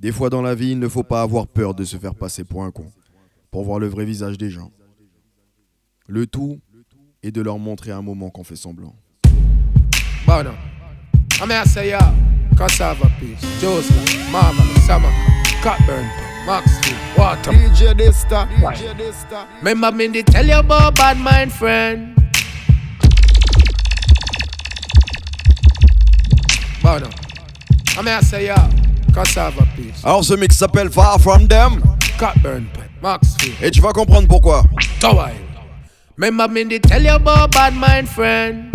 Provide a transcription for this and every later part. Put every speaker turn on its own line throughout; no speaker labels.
Des fois dans la vie, il ne faut pas avoir peur de se faire passer pour un con, pour voir le vrai visage des gens. Le tout est de leur montrer un moment qu'on fait semblant.
Bono, I'm here say yeah, cassava piece, Joseph, Marvelous, Summer, Cockburn, Maxfield, Water.
DJ Dista, DJ Dista.
Remember me to tell you about bad mind friend. Bono, I'm here say yeah, cassava
Alors ce mix s'appelle Far From Them
Cockburn, Maxfield.
et tu vas comprendre pourquoi.
Tower. Remember me to tell you about bad mind friend.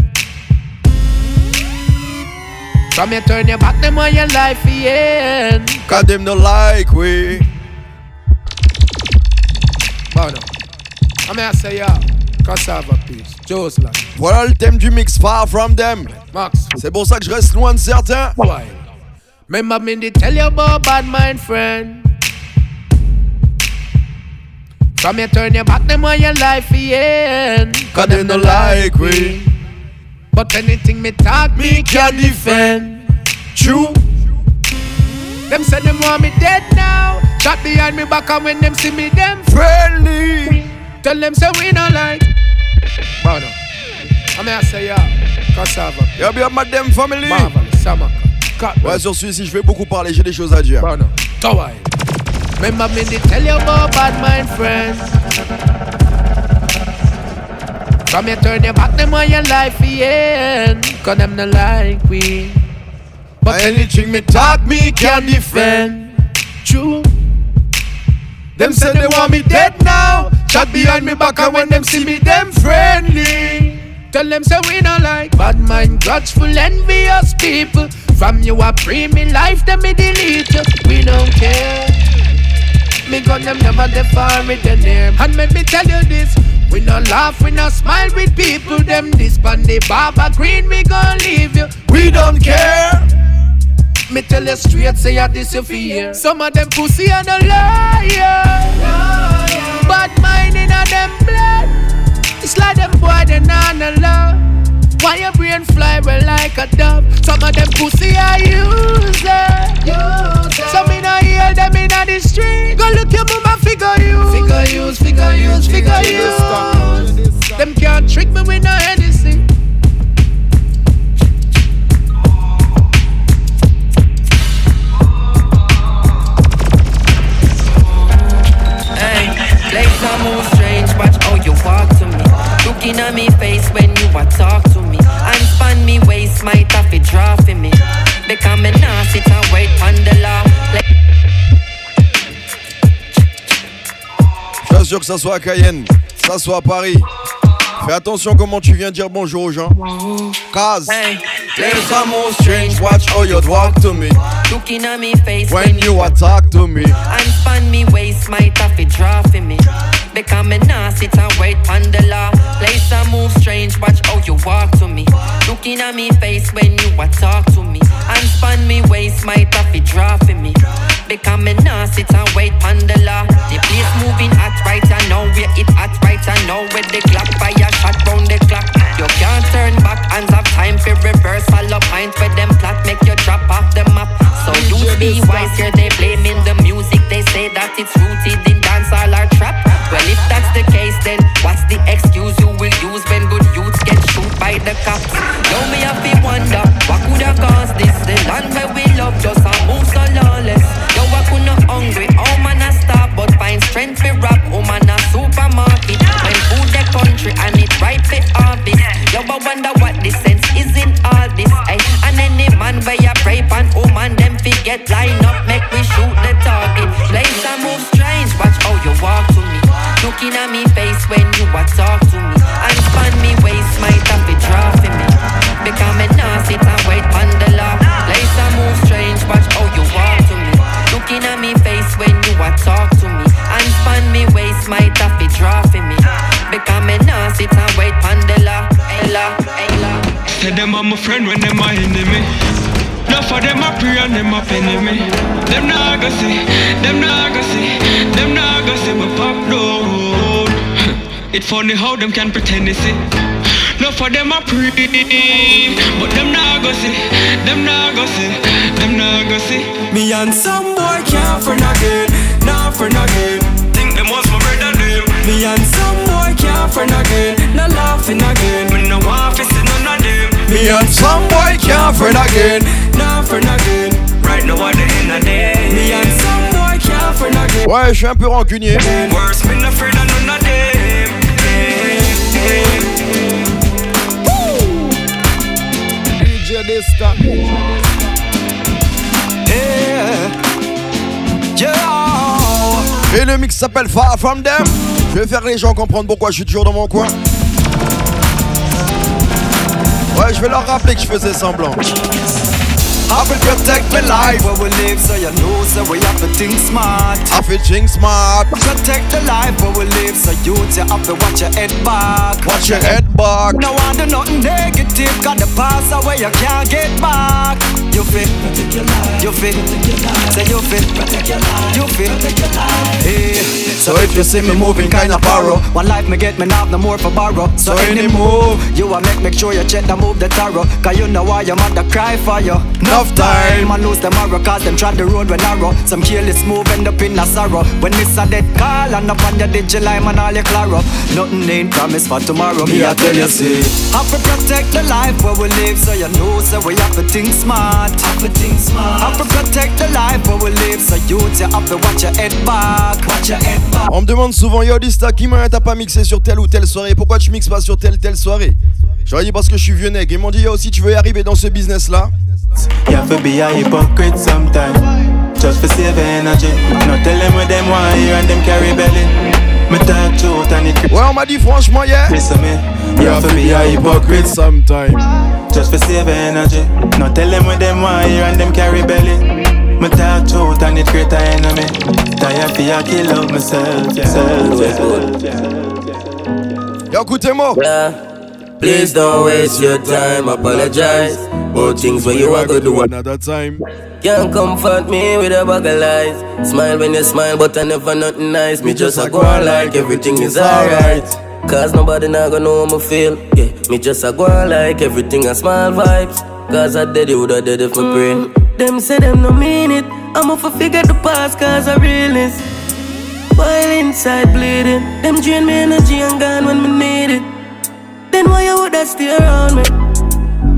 From you turn your back, them on your life, yeah.
Cause them no like we.
Bono. I'm here say yeah, cassava piece, Jocelyn,
Voilà le thème du mix Far From Them.
Max,
C'est pour ça que je reste loin de certains.
Wild. Remember me to tell you about bad mind friend. From you turn your back, them on your life, yeah.
Cause them no like we.
But anything me talk, me can defend.
True.
Them say them want me dead now. Shot behind me back and when them see me, them
Friendly.
tell them say we not like. Brother, I'm here say yeah, cassava,
Y'a bien madame family.
marvelous, samaka,
Ouais, sur celui-ci, je vais beaucoup parler, j'ai des choses à dire.
brother, tower. Remember me to tell you about bad mind friends. From you turn your back, them on your life. Cause them not like we. But
Anything me talk, me can defend.
true.
Them say they want me dead now. Shot behind me back and when them see me, them friendly.
Tell them say we don't like bad mind, grudgeful, envious people. From you a pre me life, them me delete you. We don't care. Me gun them never define with the name. And let me tell you this. We no laugh, we no smile with people. Them this pan the barber green, we gon' leave you.
We don't care.
Me tell you straight, say I this you. Some of them pussy and a liar. Bad mind in a them blood. It's like them boy they not no love. Why your brain fly well like a dove? Some of them pussy are user. Some in a hear them in a the street. Go look your mama figure you. Figure use, figure use, figure use. Them can't trick me with no anything.
Looking at me face when you a talk to me. And span me waist, might have it draw for me. Because me nah sit and wait on the law. Like
Je t'assure que ça soit à Cayenne, ça soit à Paris. Fais attention comment tu viens dire bonjour aux gens. Cause
Hey,
move strange, watch how you walk to me.
looking at me face
When you attack to me.
And span me waist, might have it draw for me. Because me nah sit and wait on the law. Place a move strange, watch how you walk to me. Looking at me face when you a talk to me. And span me waist, might have it draw for me. Because me nah sit and wait on the law. The place moving hot right I know them nah
go see, them see my pop down. It funny how them can pretend they see. No for them a pre, but them nah go see, them nah go see, them see.
Me and some boy can't friend again, nah friend again.
Think them was my brother them.
Me and some boy can't friend again, nah laughing again.
Me no want to see none of them.
Me and some boy can't friend again, nah friend again.
Right now I the end of day.
Me and
Ouais, je suis un peu rancunier. Et le mix s'appelle Far From Them. Je vais faire les gens comprendre pourquoi je suis toujours dans mon coin. Ouais, je vais leur rappeler que je faisais semblant.
I will protect my life where we live, so you know, so we have to think smart.
I feel ching smart.
Protect the life where we live, so you you have to watch your head back.
Watch your head back.
No I do nothing negative, got the past away you can't get back. You fit, you fit, say you fit, you fit. Hey. So if you see me moving kinda borrow, one life me get me now no more for borrow. So any move, you a make make sure you check the move the tarot, cause you know why your mother cry for you. Enough time, I lose tomorrow, cause them trod the road when narrow. Some careless move end up in a sorrow. When this a dead call and up on your digital and all your claro. Nothing ain't promised for tomorrow. Me I tell you, see. Have to protect the life where we live, so you know, so we have to think smart. Have to think smart. Have to protect the life where we live, so you you have to watch your head back. Watch your head back.
On me demande souvent, yo Dista, qui m'a t'as pas mixé sur telle ou telle soirée? Pourquoi tu mixes pas sur telle telle soirée? J'aurais dit parce que je suis vieux nègre. Ils m'ont dit, yo, si tu veux y arriver dans ce business là,
You have to be a hypocrite sometimes, just for save energy. Not tell them what them want hear and them carry belly. Me talk truth and it
ouais, on m'a dit franchement, yeah.
Chris me. You have to be a hypocrite
sometime.
Just for save energy. Not tell them what them want hear and them carry belly. Me talk truth and it create a enemy. Tired for ya kill out myself, yeah. Self, yeah.
Yo, écoutez-moi.
Please don't waste your time, apologize. About things where you are gonna do
Another time.
Can't comfort me with a bag of lies. Smile when you smile, but I never nothing nice. Me just a go on like everything is alright. Cause nobody not gonna know how me feel. Yeah, me just a go on like everything a smile vibes. Cause I did it, woulda did it for mm. pray. Them say them no mean it. I'ma for figure the past cause I realness. While inside bleeding, them drain me energy and gone when me need it. Then why you woulda stay around me?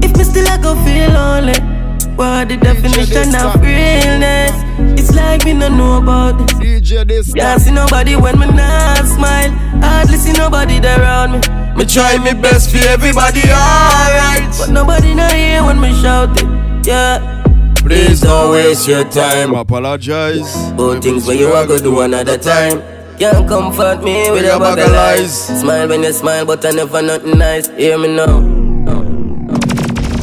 If me still I go feel lonely. What the definition of realness? It's like me no know about this.
DJ Dysta.
Can't see nobody when me not smile. Hardly see nobody there around me.
Me try me best for everybody, alright.
But nobody not here when me shout it. Yeah. Please don't waste your time.
Apologize.
About things where you are gonna do another time. Can't comfort me with a bag of lies. Smile when you smile, but I never nothing nice. Hear me now.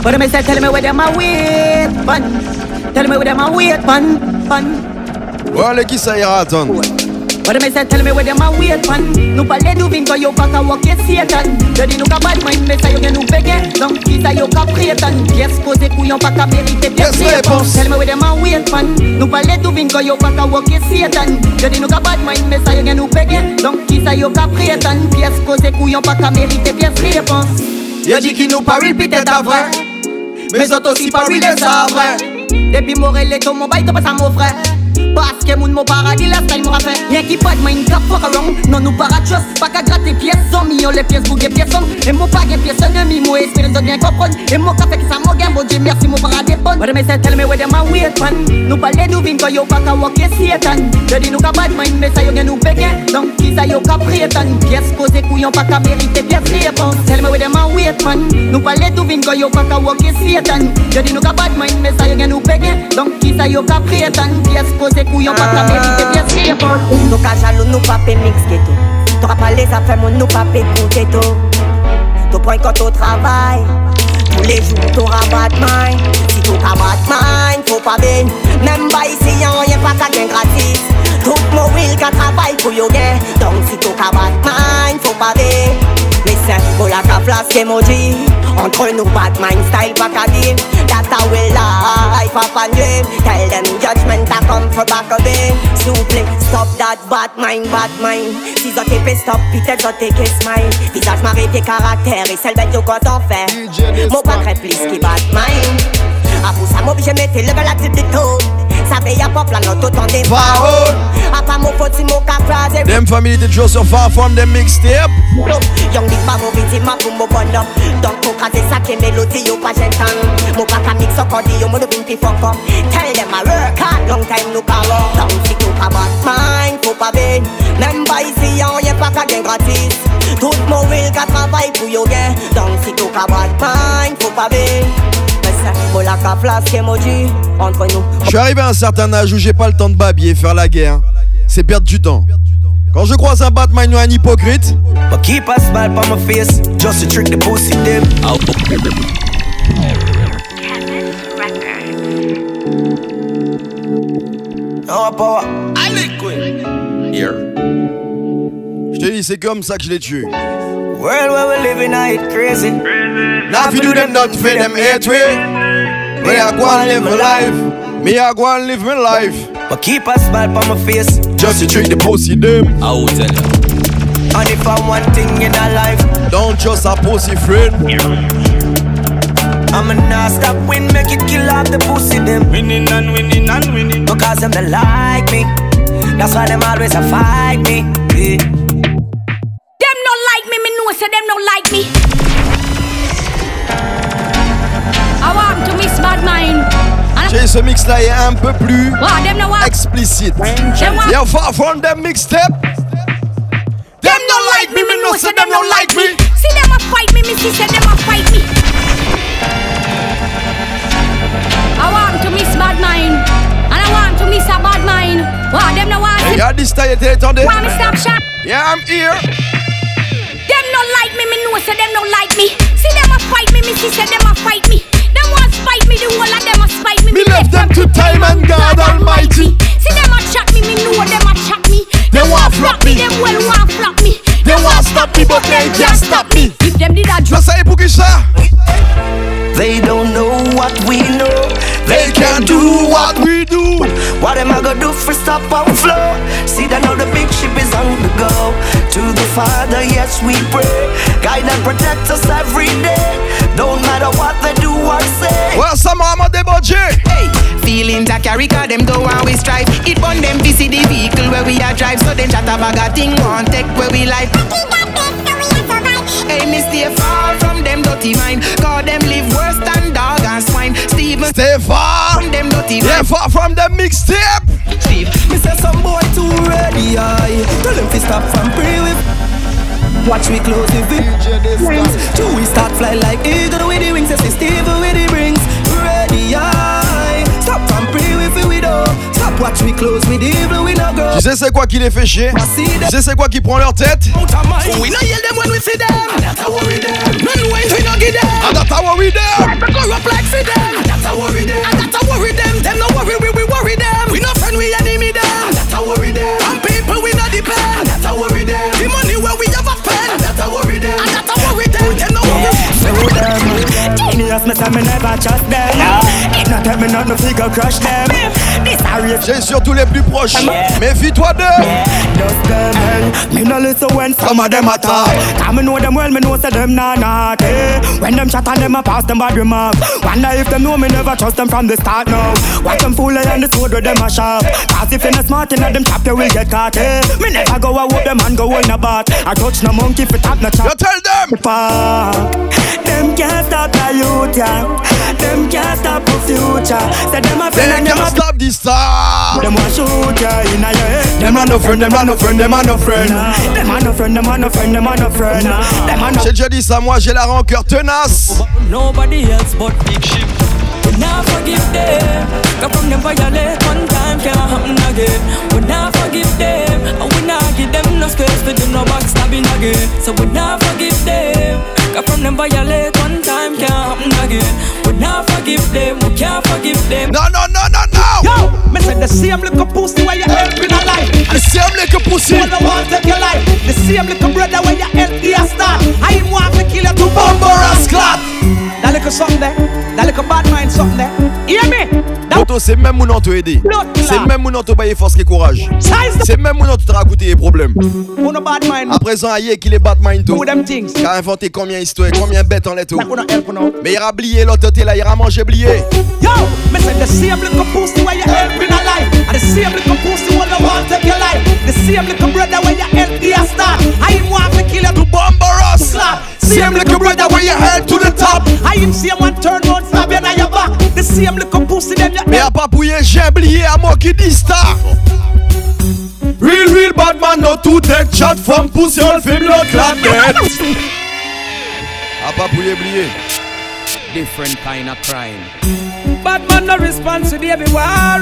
But me say, tell me where them a wait, man. Tell me where them a wait, man, man.
Ouais, allez, qui ça ira attendre
But me say, tell me where them a wait, man. Nou pale nou vin ko yo pa ka wak ye Satan. Je di nou ka bad mind, me sa yo gen nou pege. Donc ki sa yo ka prétan. Pièce posé couillon pa ka mérite pièce
Yes, réponse.
Tell me where them a wait, man. Nou pale nou vin ko yo pa ka wak ye Satan. Je di nou ka bad mind, me sa yo gen nou pege. Donc ki sa yo ka prétan. Pièce posé couillon pa ka mérite pièce réponse.
Y'a dit qu'il nous parut pis t'es ta Mais j'en aussi suis paru les avrins
Depuis bah, mon relais ton m'en bâille ton père ça m'offrait Parce que mon mot paradis, la style m'aura fait. Rien qui pas de mind, cap fuck around. Non, nous para just, pas qu'à gratter pièces, 100 millions les pièces, bouger pièces, somme. Et mon pas gain pièces, ennemi, moi espérer de bien comprendre. Et mon café qui ça mon gain, bon mon paradis bon. But me say, tell me where them a wait, man. Nous parler nous vin, yo qu'à walk, yes, Satan. Je dis nous qu'à bad mind, mais ça yo. Donc, qui ça yo qu'à prétan. Pièces posées, couillon, pas qu'à mériter, pièces réponse. Tell me where them a wait, man. Nous parler nous vin, yo Satan. Je dis nous qu'à bad mais ça yo gain nous péguin. Donc, qui ça yo qu'à Mwen kouyon pat la merite bien si jè pon
Nou ka jaloun mix geto Tou ka pale sa fè moun nou pa pe koute to Tou pren Tous les jours t'auras Batman Si t'auras Batman, faut pas bien Même pas ici, y'en rien pas qu'à gain gratis. Tout mobile qu'à travail pour yo gain. Donc si t'auras Batman, faut pas bien Mais pour la ka flask emoji Entre nous bad mind style pa ka dim That a will life up and dream Tell them judgment a come for back again Soon plaît, stop that bad mind, bad mind. Si ça t'est fait stop, peut-être ça t'est que smile. Visage marré tes caractères et celle bête de quoi t'en fais. Mon pas très plus qui bad mind. A pour ça, m'oblige mettre le gars la tête de tout. Veille à pop la note autant des
paroles.
A pas mon faute si mon cap phrase.
Them family did so far from them mixtape.
Young big ma mobility ma pour mon bonhomme. Donc pour craser ça qui mélodie yo pas j'ai temps. Mon pas qu'à mix au cordi yo mon de vinti fuck up. Tell them I work hard long time nous parlons. Donc si tu pas bad mind faut pas ben. Même pas ici on y'a pas qu'à gain gratis. Tout mon will qu'à travail pour yo gain. Donc si tu pas bad mind faut pas ben.
Je suis arrivé à un certain âge où j'ai pas le temps de babiller et faire la guerre. C'est perdre du temps. Quand je croise un Batman ou un hypocrite,
But keep a smile on my face, just to trick the pussy them. Power. I liquid. Here.
je te dis, c'est comme ça que je l'ai tué.
World where we living, crazy.
Now if you do them not for them hate way. Me I go and live my life. Me I go and live my life.
But keep a smile on my face.
Just to trick the pussy them.
I will tell you. And if I'm one thing in a life,
don't just a pussy friend.
I'm a not stop win, make it kill off the pussy them.
Winning and winning and winning.
Because them they like me. That's why them always a fight me. Yeah.
Ce mix là est un peu plus explicite. Yo, far from them mixtape.
Them no like me, me know say them not like me. See them a fight me, me see say them a fight me. I want to miss bad mind, and I want to miss a bad mind. Wow, them no want.
Y'a this time, attendez.
Want me stop shot?
Yeah, I'm here.
Them not like me, me know say them not like me. See them a fight me, me see say them a fight
do
for stop flow? See that now the big ship is on the go. To the Father, yes we pray. Guide and protect us every day. Don't matter what they do or say.
Ouais, ça m'a demandé mon Dieu.
Hey, feelings I carry cause them go and we strive. It burn them to the vehicle where we are drive. So then chat a bag of thing one take where we life. Hey, me stay far from them dirty mind. Cause them live worse than dog and swine. Steven,
Stay far.
from them dirty
Yeah,
mind.
far from them mixtape.
Say some boy too ready, aye. Tell him to stop from pre with. Watch me close with it. Rings. Two we start fly like eagle with the wings. Say Steve with the rings. Ready, aye. Stop from pre with it, we do. Stop watch me close with evil, we no go.
Tu sais c'est quoi qui les fait chier? Tu sais c'est quoi qui prend leur tête?
we no yell them when we
Tell me figure crush them.
J'ai surtout les plus proches. Méfie-toi d'eux.
Me no listen when some of them attack. Cause me know them well, me know say them nah naughty. When them chat and them a pass them bad remark. Wonder if them know me never trust them from the start now. Watch them fool and the sword with them a sharp. Cause if you're not smart enough, them chap you will get caught. Eh? Me never go a whoop them and go in a bat. I touch no monkey it tap no chop.
You tell them.
Them can't stop the youth, yeah. Them can't stop the future. Say them a friend and them a
stop this star.
Them want shoot ya in your head.
Them are no friend, them are no friend, them are no friend.
Them are no friend, them are no friend, them are no friend. Them are no
J'ai déjà dit ça, moi j'ai la rancœur tenace.
Nobody else but big ship. We not forgive them. Cause from them violate one time can't happen again. We not forgive them. And we not give them no space to do no backstabbing again. So we not forgive them. Cause from them violate one time can't happen again. We not forgive them. We can't forgive them.
No, no.
Same little pussy where you help in a life.
The same little pussy.
Wanna want take your life. The same little brother where you help here start. I ain't want to kill you to bumper and clot. That little something there, that little bad mind something there. Hear me?
C'est même mon te aider. C'est même mon te bailler force et courage. C'est même mon te raconter les problèmes. À présent, aïe, qu'il est Batman tout. Qui a inventé combien d'histoires, combien de bêtes en lettres. Mais il a oublié l'autre côté là, il a mangé oublié.
Yo, me say the same little pussy where you helping a life. And the same little pussy where you want to take your life. The same little brother where you help the star. I am want to kill you to bomb us. Same little brother where you help to the top. I am same one turn one stab you on your back. The same little pussy them you
a pas pouillé, j'ai oublié à moi qui dit star. Real, real bad man, no tout tech chat, femme pousse, on le fait bloc la tête. A pas pouillé, oublié.
Different kind of crime.
Bad man, no response to the every. Baby war.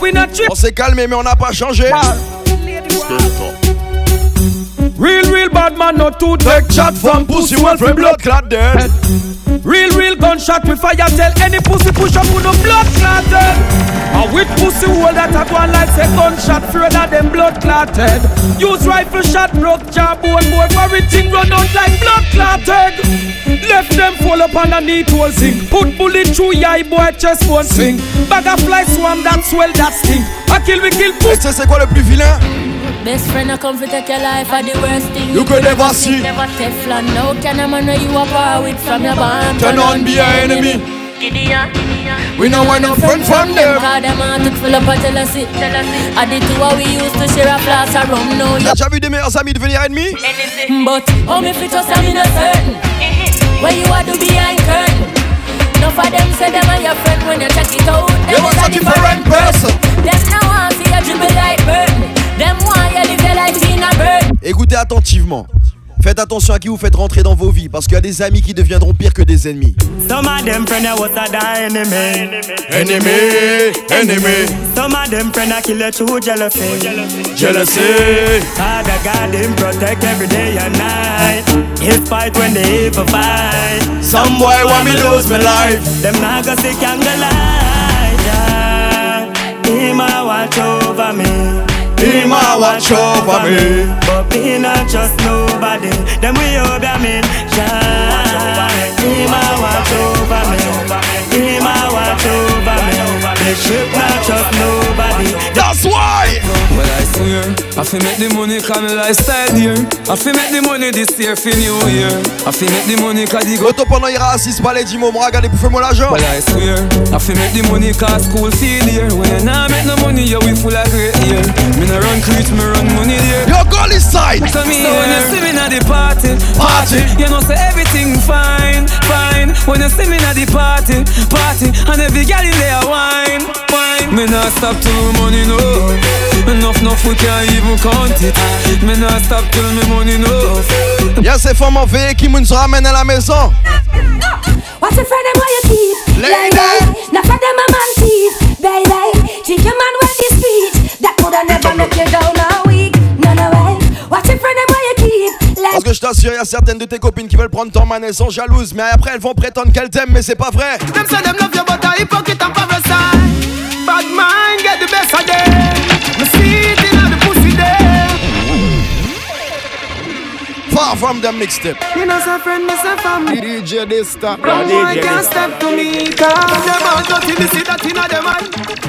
We not
on s'est calmé, mais on n'a pas changé.
Real, real bad man, no tout
tech chat, femme pousse, on le fait bloc la
tête. Real gunshot with fire tell any pussy push up with no blood clotted. And with pussy hole that a go on like say gunshot further than blood clotted. Use rifle shot broke jawbone boy for everything run out like blood clotted. Left them fall up underneath whole zinc. Put bullet through your boy chest one swing. Bag of fly swarm that swell that sting. I kill we kill
sais c'est quoi le plus vilain?
Best friend, I come to take your life are the worst thing
You could never see.
Never Teflon, no can a man know you are power with from your band.
Turn on be your enemy.
Gideon,
We know we're no friend from them.
Cause them a took full up a tell us it, tell us it. I did two what we used to share a flask of rum, no
T'as déjà vu des meilleurs amis devenir ennemis?
But how me fit us, I'm in a certain. Mm-hmm. Where you are do behind curtain. No for them say them are your friend when you check it out.
They want a different person.
Them now want see you dribble like burden. Them want
Écoutez attentivement. Faites attention à qui vous faites rentrer dans vos vies parce qu'il y a des amis qui deviendront pires que des ennemis.
Some of them friend was a die enemy.
Enemy, enemy.
Some of them friend a kill you through jealousy.
Jealousy.
Father God him protect every day and night. He fight when they evil fight.
Some boy want me lose my life.
Them not go see candlelight. He might watch over me.
He might watch over me.
But me not trust nobody. Them we over me. Shine. He might watch over me. He might watch over me. They should not trust nobody.
That's why.
Well, I I fi make the money cause my lifestyle dear. I fi make the money this year for new year. I fi make the money cause the go.
Auto pendant ira assise pas les 10 mots, regardez, bouffez-moi l'argent.
Well, I swear, I fi make the money cause school fee dear. When you nah make no money, you we full of great year. Me no run creech, me run money there.
Your goal is side.
So me so when you see me at the party,
Party.
you know say everything fine, fine. When you see me at the party, party, and every girl in there wine, wine. Me not stop till money no. Enough, enough, we can't even count it. Me not stop till me money no.
Y'a ces femmes en veille qui nous ramènent à la maison.
What's a friend them where you keep?
Lady.
Now for them a man teeth, baby. Think your man when this speech, that coulda never make you down a week. No, no way. What's a friend them where you keep?
Parce que je t'assure, y'a certaines de tes copines qui veulent prendre ton man, elles sont jalouses, mais après elles vont prétendre qu'elles t'aiment, mais c'est pas vrai.
Them say them love you, but a hypocrite and parasite. Bad mind get the best of
Far from them mixtape.
You know, say friend, me say family.
DJ Dysta.
Wrong boy can't step to me Cause them all dirty, me see that inna them eye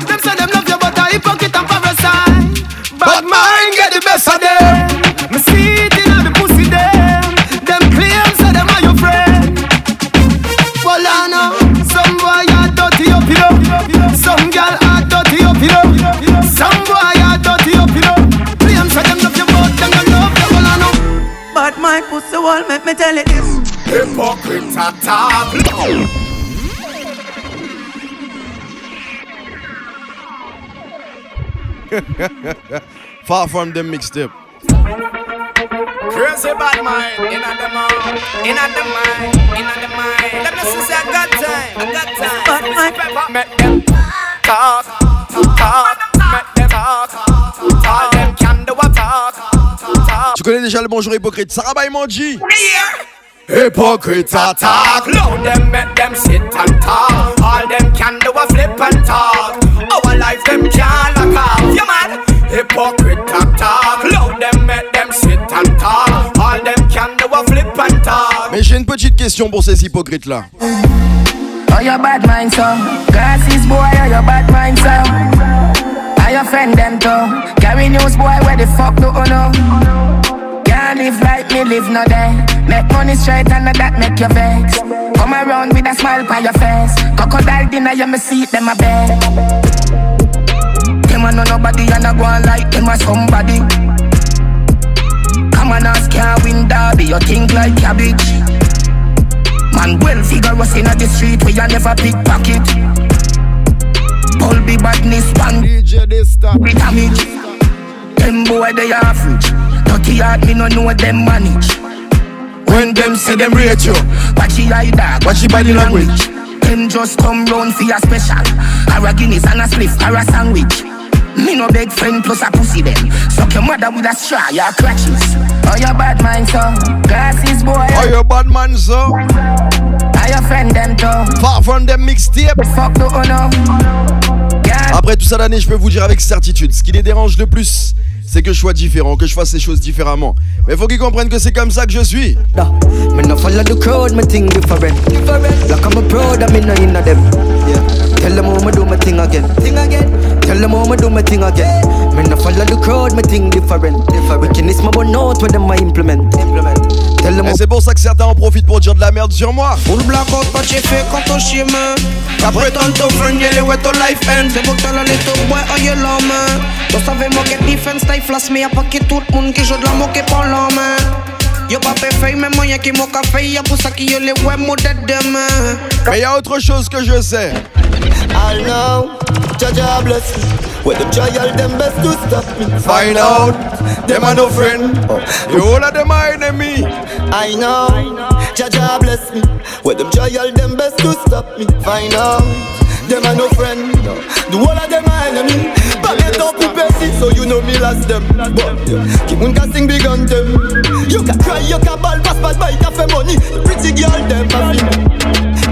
Them say them love you but a hypocrite and parasite Bad mind get the best of them Me see it But
my pussy wall make me tell it this.
Hypocrite attack
Far from the mixtape.
Crazy bad mind, in the mind, in the mind, in the mind. Let me see, say I got time, I got time.
But my
Pepper, make them talk, talk,
connais déjà le bonjour hypocrite. Sarah Manji.
Hypocrite attack. Load them, make them sit and talk. All them can do a flip and talk. Our life them can't lock off. You mad? Hypocrite attack. Load them, make them sit and talk. All them can do a flip and talk.
Mais j'ai une petite question pour ces hypocrites là.
Oh, your bad mind, so. Glasses, boy, oh, your bad mind, so. I your friend, them, too. Carry news, boy, where the fuck do you know? Live like me, live no day. Make money straight and that make you vex. Come around with a smile on your face. Crocodile dinner, you me see them a bed. Them a know nobody and a go on like them a somebody. Come on, ask can't win derby, you think like cabbage. Man, well figure us in the street where you never pickpocket. Pull be badness, one
DJ this time.
Damage. Them boy they average. Dirty heart me no know them manage. When them say them rate you, watch your eye dog, watch your body language. Them just come round for your special. Or a Guinness and a spliff or a sandwich. Me no beg friend plus a pussy them. Suck your mother with a straw, your crutches. Oh your bad so, glasses boy.
Oh your bad man so.
Are your friend them too.
Far from them mixtape.
Fuck the uno.
Après tout ça d'année, je peux vous dire avec certitude, ce qui les dérange le plus, c'est que je sois différent, que je fasse les choses différemment. Mais faut qu'ils comprennent que c'est comme ça que je suis.
Me no follow the crowd, me think different. Like I'm a proud, I'm in inna them. Yeah. Tell them how me do my thing again. Thing again. Tell them how me do my thing again. Me no follow the crowd, me think different. different. Wickedness, me but note what them I implement? Implement. Tell them
Et c'est pour ça que certains en profitent pour dire de la merde sur moi.
Full blackout, pas j'ai fait quand ton chemin. Qu'après tant ton friend, y'a les wet ton life end. C'est pour que t'as la lettre, boy, en y'a main. Tu savais, moi, get defense, taille flash, mais y'a pas que tout le monde qui joue de la moque la main. Yo pas fait mais moi y'a qui m'a café, y'a pour ça qu'il y a les web modèles demain.
Mais y'a autre chose que je sais.
I know, Jaja bless me. When them try all them best to stop me.
Find out, them are no friend. The whole of them are enemy.
I know, Jaja bless me. When them try all them best to stop me. Find out, them are no friend. The whole of them are enemy. But they don't prepare so you know me last them. But keep on casting big on them. You can cry, you can ball, pass pass by cafe money. Pretty girl them a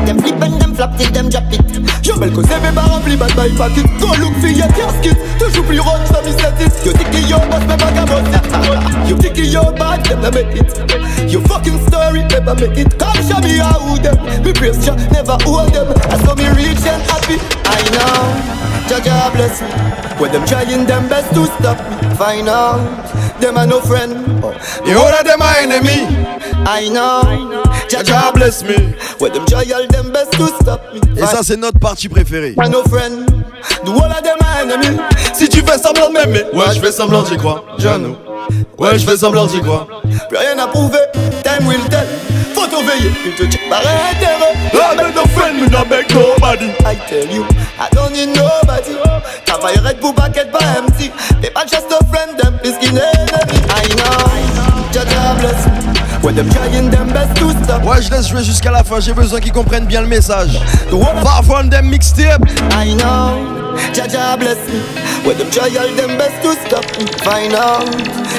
Them flip and them flap till them drop it. Yo belle cause every bar rempli bad by pocket. Go look for your casket. Toujours plus rock, ça me satis. Yo tiki yo boss, pas qu'à boss. You tiki yo bad, them never make it. You fucking story, never make it. Come show me how them. Me praise ya, never hold them. I saw me rich and happy. I know, Jaja bless me. Them trying them best to stop me. Find out, them are no friend.
The whole of them are enemy.
I know, Jaja bless me. Them try all them best to stop me.
Et ça, c'est notre partie préférée.
No friend. The whole of them are enemy.
Si tu fais semblant de m'aimer, ouais, je fais semblant, j'y crois. Ouais, je fais semblant, j'y crois.
Plus rien à prouver, time will tell. Faut te veiller, il te check par intérêt.
I make no friend, me not make nobody.
I tell you, I don't need nobody. Red pour bucket pas empty. They pas just a friend, them is enemy. I know, Jaja bless me. When them trying them best to stop.
Ouais, je laisse jouer jusqu'à la fin, j'ai besoin qu'ils comprennent bien le message. Far from them mixtape.
I know, Jaja bless me. When them try all them best to stop me. Find out,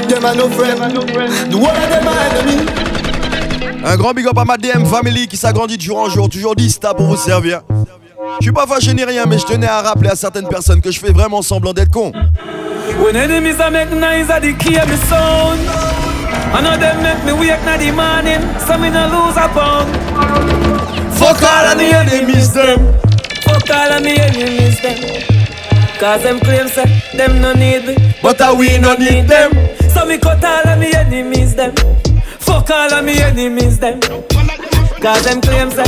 them are no friend. The one of them are enemy.
Un grand big up à ma DM family qui s'agrandit de jour en jour, toujours dista pour vous servir. Je suis pas fâché ni rien, mais je tenais à rappeler à certaines personnes que je fais vraiment semblant d'être con.
When enemies are make noise, I declare me sound. I know them make me wake na the morning, so me no lose a pound.
Fuck all of the enemies them.
Fuck all of me enemies them. Cause them claim say them no need me,
but I we no need them.
So me cut all of me enemies them. Fuck all of me enemies them. Cause them claim say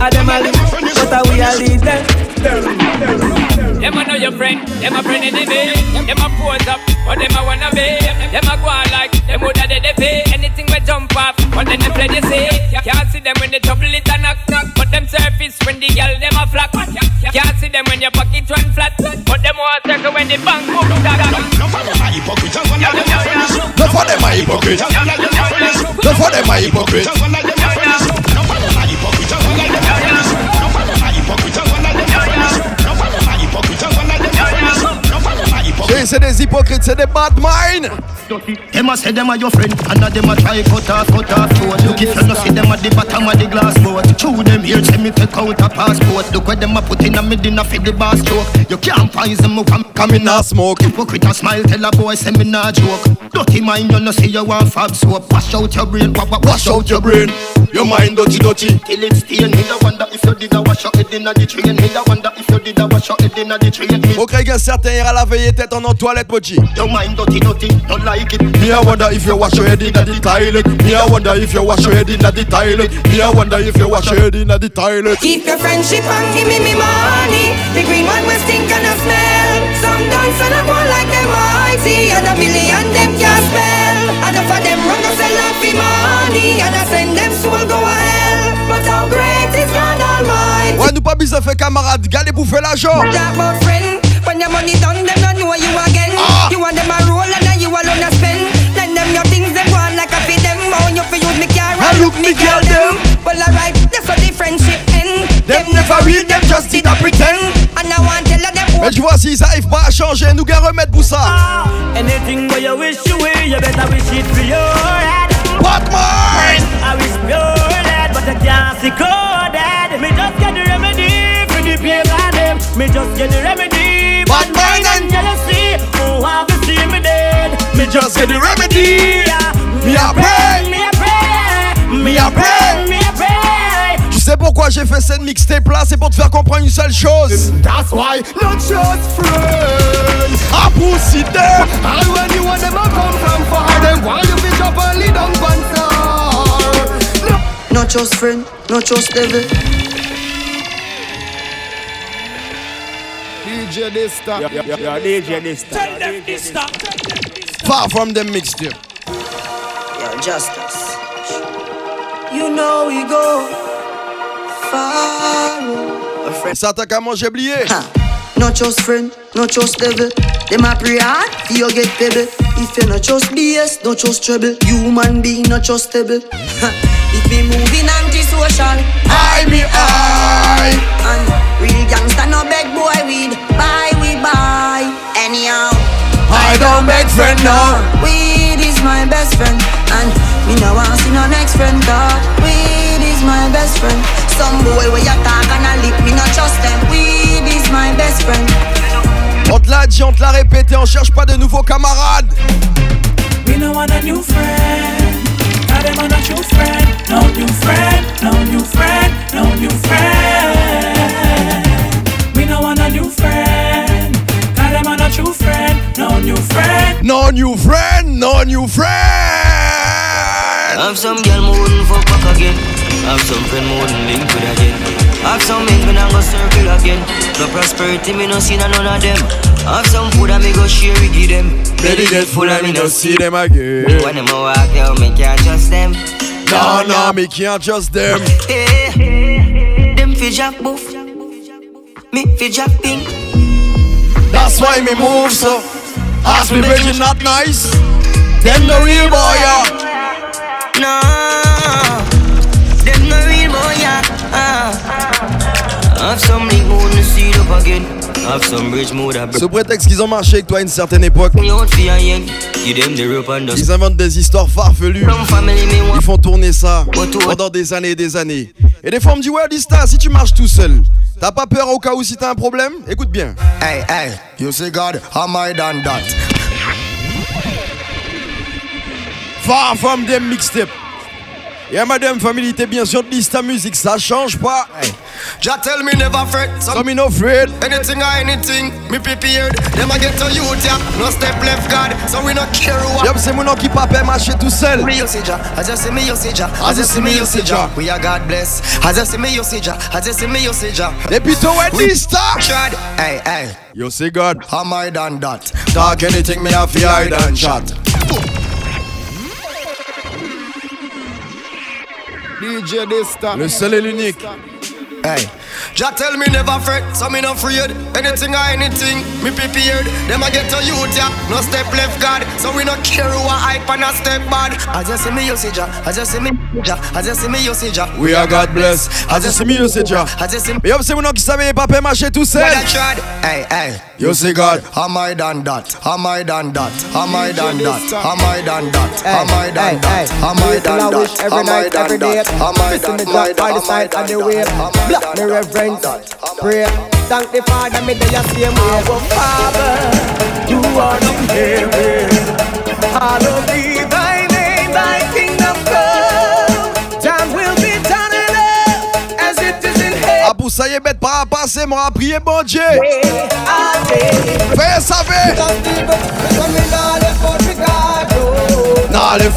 I them a lead, but I we a lead them.
Them a know your friend, them a friend enemy. Them a pose up, but them a wanna be. Them a go on like them woulda dead they pay. Anything we jump off, but then them play they say. Can't see them when they trouble it a knock knock, but them surface when the girl them a flock. Can't see them when your pocket run flat, but them want circle when the bank book tag.
No for them a hypocrite, no for them a hypocrite, no for them a hypocrite. C'est des hypocrites, c'est des bad minds.
Them a say them a your friend, and a them a try cut off, cut off throat. Look if you no see them at the bottom of the glass boat. Chew them here, say me take out a passport. Look where them a put in a me dinner for the bar stroke. You can't find them who come
come in a smoke.
Hypocrite a smile, tell a boy say me nah joke. Dirty mind, you no see you want fab soap. Wash out your brain, wa- wa-
Wash out your brain. Your mind dirty, dirty.
Till it stain. Me da wonder if you did a wash out head inna the train. Me da wonder if you did a wash your head inna the train. Me
Au Craig, un certain ira la veille tête en en toilette, Mochi.
your mind dirty, dirty, don't like it.
Me, I wonder if you wash your head in the toilet. Me, I wonder if you wash your head in the toilet. Me, I wonder if you wash your head in the toilet.
Keep your friendship and give me me money. The green one will stink and smell. Some dance and a go like them mighty. And a million them can't spell. And if them run a sell off for money. And I send them soul go hell. But how great is God Almighty.
Ouais, nous pas besoin fait camarade. Gardez bouffer l'argent.
Talk about friend. When your money done, them don't know you again. Ah! You want them a Oh, you fi use me car and look me girl them. Well alright, that's how the friendship end.
Them never real, them just did a pretend.
And I want tell them
Mais tu vois, s'ils arrivent pas à changer, nous gars remettre pour ça.
Anything where you wish you will, you better wish it for your head.
What mine?
I wish your head, but I can't see coded. Me just get the remedy for the pain on them. Me just get the remedy.
Bad mind and
jealousy. Who have to see me dead?
Me just get the remedy. Me a pray.
Me a pray.
Me a pray.
Me a pray.
Tu sais pourquoi j'ai fait cette mixtape là C'est pour te faire comprendre une seule chose.
That's why not just friends.
A pussy them.
And when you want them a come from far, them why you fi drop and lead one star. No,
Not just friend, not just devil.
DJ Dista.
Yeah, yeah, yeah, DJ Dista.
Tell them this stop.
Far from them mixtape.
Justice. You know we go far.
Ça t'a manger oublié.
Not just friend, not just devil. Them a pray hard, you get pebble. If you not just BS, not just trouble. Human being not trustable. if me moving anti-social,
I me I.
and real gangsta no beg boy weed. Buy we buy. Anyhow,
I don't beg friend now.
weed is my best friend, and me no want see no next friend. Dog. Weed is my best friend. Some boy where you talk and a lip, me not trust them. Weed is my best friend.
On te l'a dit, on te l'a répété, on cherche pas de nouveaux camarades.
We no want a new friend. Now them want a true friend. No new friend. No new friend. No new friend. We no want a new friend. Now them want a true friend. No new friend.
No new friend, no new friend.
Have some girl me wouldn't fuck back again. Have some friend me wouldn't link with again. Have some men me not go circle again. No prosperity me no see none of them. Have some food that me go share with give them.
Belly get full and me no see them again.
When them a walk out, me can't trust them.
No, no, me can't trust them.
Hey, them fi jack boof. Me fi jack pink.
That's why me move so. Ask me virgin not nice. Them the real boy, yeah.
No, them no real boy, yeah. Ah. Have some me wouldn't see it up again. Have some
Sous prétexte qu'ils ont marché avec toi à une certaine époque, ils inventent des histoires farfelues. Ils font tourner ça pendant des années et des années. Et des fois, on me dit, ouais, Lista, si tu marches tout seul, t'as pas peur au cas où si t'as un problème? Écoute bien.
Hey, hey, you see God, am I done that?
Far from them mixtape. Yeah, madame, famille, t'es bien sûr de liste à musique, ça change pas.
Just tell me never fret,
so me no afraid.
Anything or anything, me prepared. Them I get to you, yeah, no step left, God, so we no care what.
Yup, c'est mon nom qui pape marcher tout seul.
Me aussi, ja, as you see me aussi, ja, as you see me aussi, ja. We are God bless, as you see me aussi, ja, as you see me
aussi, ja. Depuis ton wet
liste, hey, hey.
You see God,
am I done that?
Talk anything, me have the iron shot. Boom.
DJ Dysta.
Le seul et l'unique.
Hey, Jah tell me never fret, so me no afraid. Anything or anything, me prepared. Them a get to youth, yeah. No step left, God. So we no care who a hype and a step bad. I just see me, you see Jah. I just see me, Jah. I just see me, you see Jah.
We are God bless. I just see me, you see Jah.
I just see me.
Mais yup, c'est mon nom qui savait pas paie marcher tout seul.
Well, I tried. Hey, hey.
You see God.
Am I done that? Am I done that? Am I done that? Am I done that? Am I done that? Am I done that?
Every night, every day. Am I done that? By the side of the way. Block me reverence. Pray. Thank the Father, me there same way. Our Father, you are in heaven. Hallowed be thy name, thy
ça y est, bête pas à passer, moi à prier, bon Dieu. Fais ça, fais.
Now the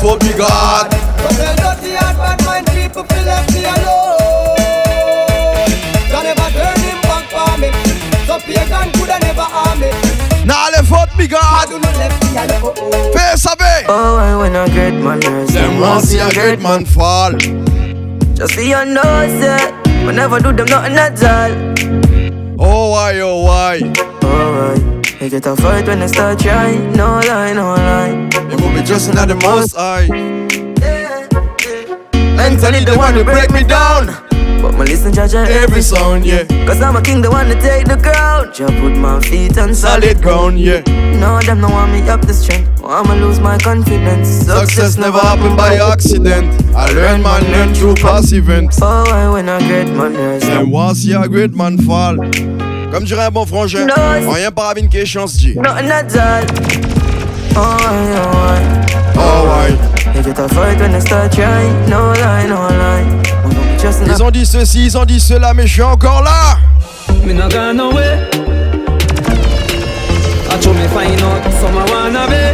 me
Oh, I get manners,
them great man fall.
Just see your nose. Say, whenever do them nothing at all.
Oh, why, oh, why?
Oh, why? They get a fight when they start trying. No lie, no lie.
They will be just at the most high.
Mentally the one to break me down. But my listen, judge
every sound, yeah.
Cause I'm a king, the one to take the crown. Just put my feet on
solid ground, yeah.
No, them no want me up the strength. I'ma lose my confidence.
Success never happen by accident. I learn man learn through past events.
Oh, I when a great man.
Them want see a great man fall. Comme dirait un bon frangin, rien par une question se dit.
Nothing at all. Oh, I, oh, I.
Oh, I.
They get a fight when they start trying. No lie, no lie.
Ils ont dit ceci, ils ont dit cela, mais je suis encore là.
Me not gone nowhere. I told me find out some I wanna be.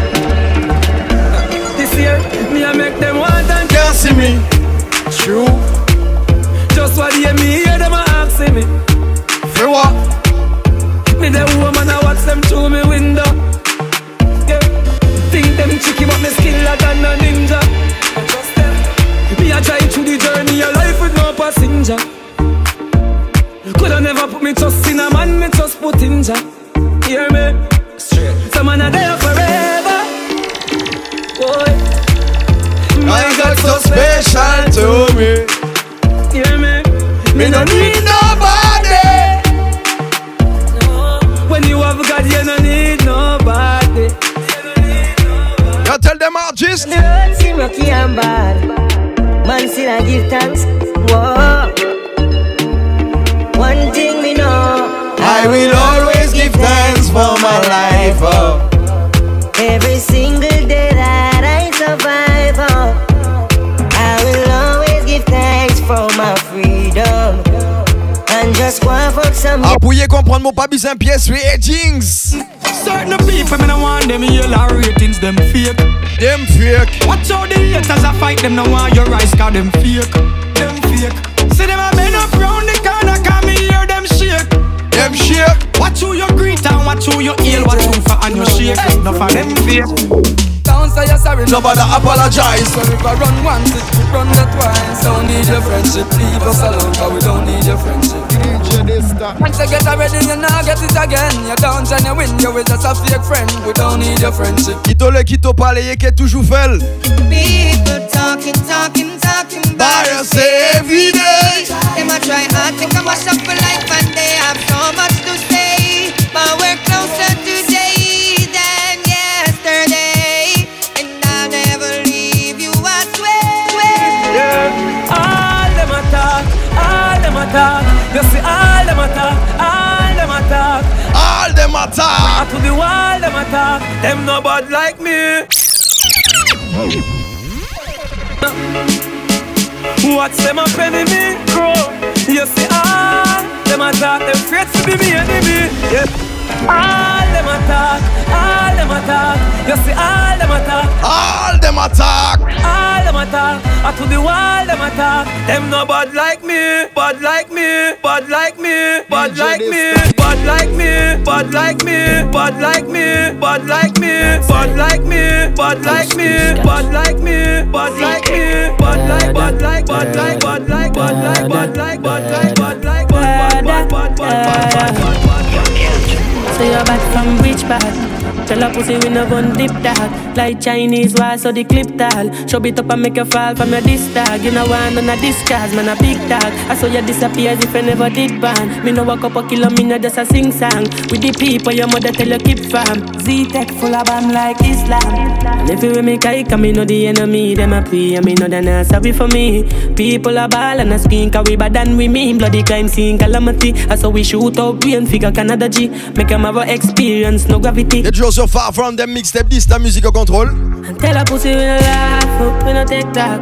This year, me I make them want and
can't see me.
True. Just what they me hear them a asking me.
For what?
Me the woman I watch them through me window. Yeah. Think them tricky but me skiller than a ninja. Me a try through the journey of life with no passenger. Coulda never put me trust in a man, me trust put in ja. Hear me? Straight. Some man are there forever. Boy.
My God so special to me.
Hear me?
Me no need nobody.
When you have God, you no need nobody.
You tell them artists.
The road seem rocky and bad. Man still I give thanks. Whoa. One thing we know.
I will always give thanks for my life. Oh.
Every single And just go and fuck some.
Appuyez comprendre mon pas besoin ratings.
Certain people, me no want them yellow ratings, them fake.
Them fake.
Watch out the haters I fight them, no want your rise, cause them fake. Them fake. See them a bend up round the corner, cause me hear them shake.
Them shake.
Watch who you greet and watch who you heal, watch who for and you shake. No for them fake. Don't say you're sorry,
nobody apologize.
So if I run once, it we run that twice. Don't need your friendship, leave us alone, cause we don't need your friendship. Once you get already, you now get it again. You don't and you win, you will just a fake friend. We don't need your friendship.
Quito le quito parle, yé que toujours fait.
People talking, talking, talking
about us every day.
Them a try hard to come mash up for life and they have so much to say. But we're closer today
attack. You see all them attack, all them attack.
All them attack.
To the wall them attack. Them no bad like me. Watch them up enemy grow. You see all them attack. Them afraid to be me enemy. Yeah. All them attack, all them attack. You see all them attack,
all them attack,
all them attack. I to the wall them attack. Them no bad like me, bad like me, bad like me, bad like me, bad like me, bad like me, bad like me, bad like me, bad like me, bad like me, bad like me, bad like me, bad like, bad like, bad like, bad like, bad like, bad like, bad like, bad like, bad, like, bad, like, bad, like, bad, like, bad, like, bad, like, bad, bad
to your back from reach back
Tell a pussy we no gun dip dog. Like Chinese why so the clip tall. Show it up and make you fall from your disc dog. You know why none of this cars, man a big dog. I saw you disappear as if I never did ban. Me no walk up a kilo, me no just a sing song. With the people your mother tell you keep fam. Z-Tech full of bam like Islam. And if you with me kike, me know the enemy, them a pray. And me know they not sorry for me. People are ball and a skin, cause we bad than we mean. Bloody crime scene calamity. I saw we shoot out brain figure Canada G. Make them have a experience, no gravity.
Toujours Far From Them Mixtape 10, ta musique au contrôle.
Tell a pussy we no laugh, we no take talk.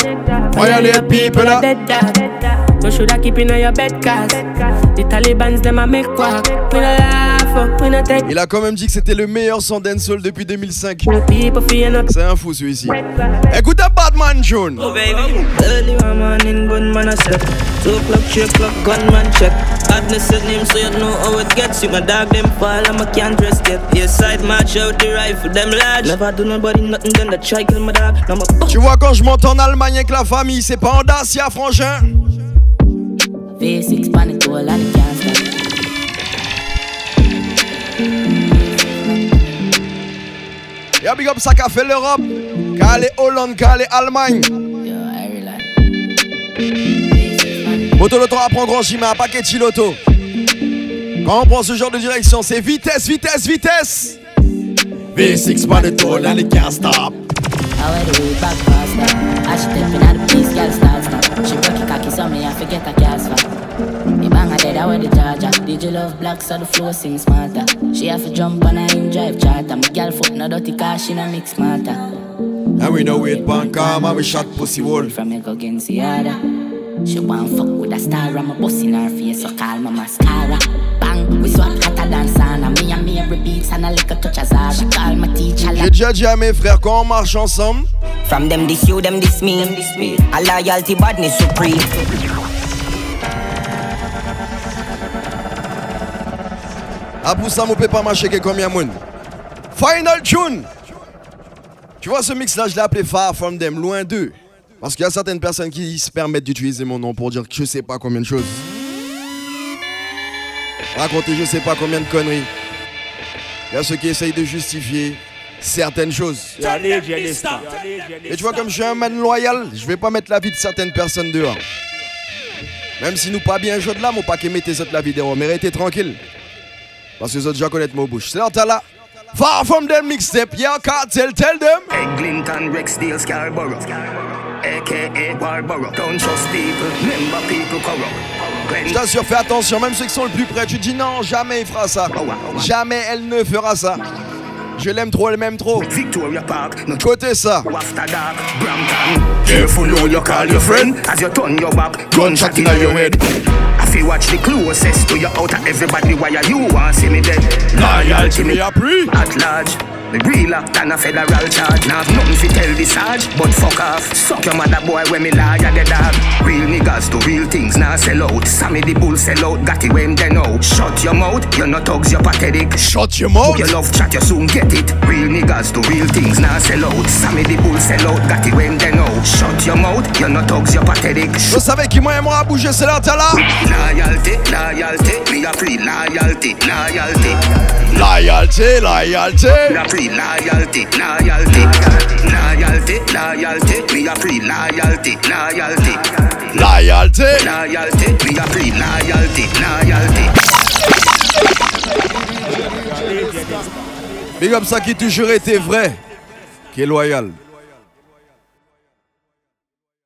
People up.
Dead dog. You shoulda keep in your bed cause the Taliban's them a make quack. We no laugh, we no take.
Il a quand même dit que c'était le meilleur son dancehall depuis 2005. C'est un fou celui-ci. Écoute un Batman June.
Oh baby, early one morning gunman a set. Two o'clock, three o'clock gunman check. Badness is name so you know how it gets. You my dog them fall and I can't dress yet. Yes side match out the rifle them large. Never do nobody nothing then the try kill my dog. Now my
Tu vois quand je monte en Allemagne avec la famille, c'est pas en Dacia frangin.
V6 pan it all and it can't stop.
Y'a big up ça qu'a fait l'Europe. Calé Hollande, calé Allemagne. L'auto apprend grand chimé, un paquet de chiloto. Quand on prend ce genre de direction, c'est vitesse, vitesse, vitesse. V6 pan it all and it can't stop.
I way back faster. As she stepping out the place, girl start stop. She broke it cocky, so me I forget her gas fat. The bang her dead, I wear the charger. Did you love black, so the flow sing smarter. She have to jump on her in drive charter. My girl foot no dirty car, she no mix smarter.
And we know it pan calm and we shot pussy wall.
From me go against the other. She want fuck with a star, I'm a bust in her face, so call my mascara. Bang, we swap hotter than sauna. Me and me every beats and a little touch of Zara. She call my teacher
J'ai déjà dit à mes frères quand on marche ensemble.
From them this you, them this me. A loyalty badness supreme.
Abou Sam, on peut pas marcher que combien de monde. Final tune. Tu vois ce mix là, je l'ai appelé Far From Them, loin d'eux. Parce qu'il y a certaines personnes qui se permettent d'utiliser mon nom pour dire que je sais pas combien de choses. Raconter je sais pas combien de conneries. Il y a ceux qui essayent de justifier certaines choses. Et tu vois, comme je suis un man loyal, je vais pas mettre la vie de certaines personnes dehors. Même si nous pas bien joué de là, mon paquet mettez autres la vie dehors, mais restez tranquille. Parce que les autres déjà connaissent mon bouche. C'est là, t'as là. Far from them mixtape, yeah, cartel, tell them.
Eglinton, Rexdale, Scarborough. AKA Barbara. Don't trust people, member people corrupt.
Je t'assure, fais attention, même ceux qui sont le plus près, tu dis non, jamais il fera ça. Jamais elle ne fera ça. Je l'aime trop, elle m'aime trop.
Victoria Park, no
Côté ça.
Careful who you call your friend as you turn your back. Gunshot in your head. I feel watch the closest to your out of everybody while you want see me dead.
Loyalty me appris.
At large. The real act and a federal charge. Now have nothing fi tell the sarge, but fuck off. Suck your mother boy when me at the dog. Real niggas do real things, now sell out. Sammy the bull sell out, got it when they know. Shut your mouth, you're not thugs, you're pathetic.
Shut your mouth.
You love chat, you soon get it. Real niggas do real things, now sell out. Sammy the bull sell out, got it when they know. Shut your mouth, you're not thugs, you're pathetic.
Je savais qui moi aimera bouger, c'est là, t'as là.
Loyalty, loyalty, me a free loyalty, loyalty.
Loyalty, loyalty.
A free loyalty, loyalty. Loyalty, loyalty, me a free loyalty, loyalty.
Loyalty.
Loyalty, me a free loyalty, loyalty.
Big up ça qui toujours été vrai, qui est loyal.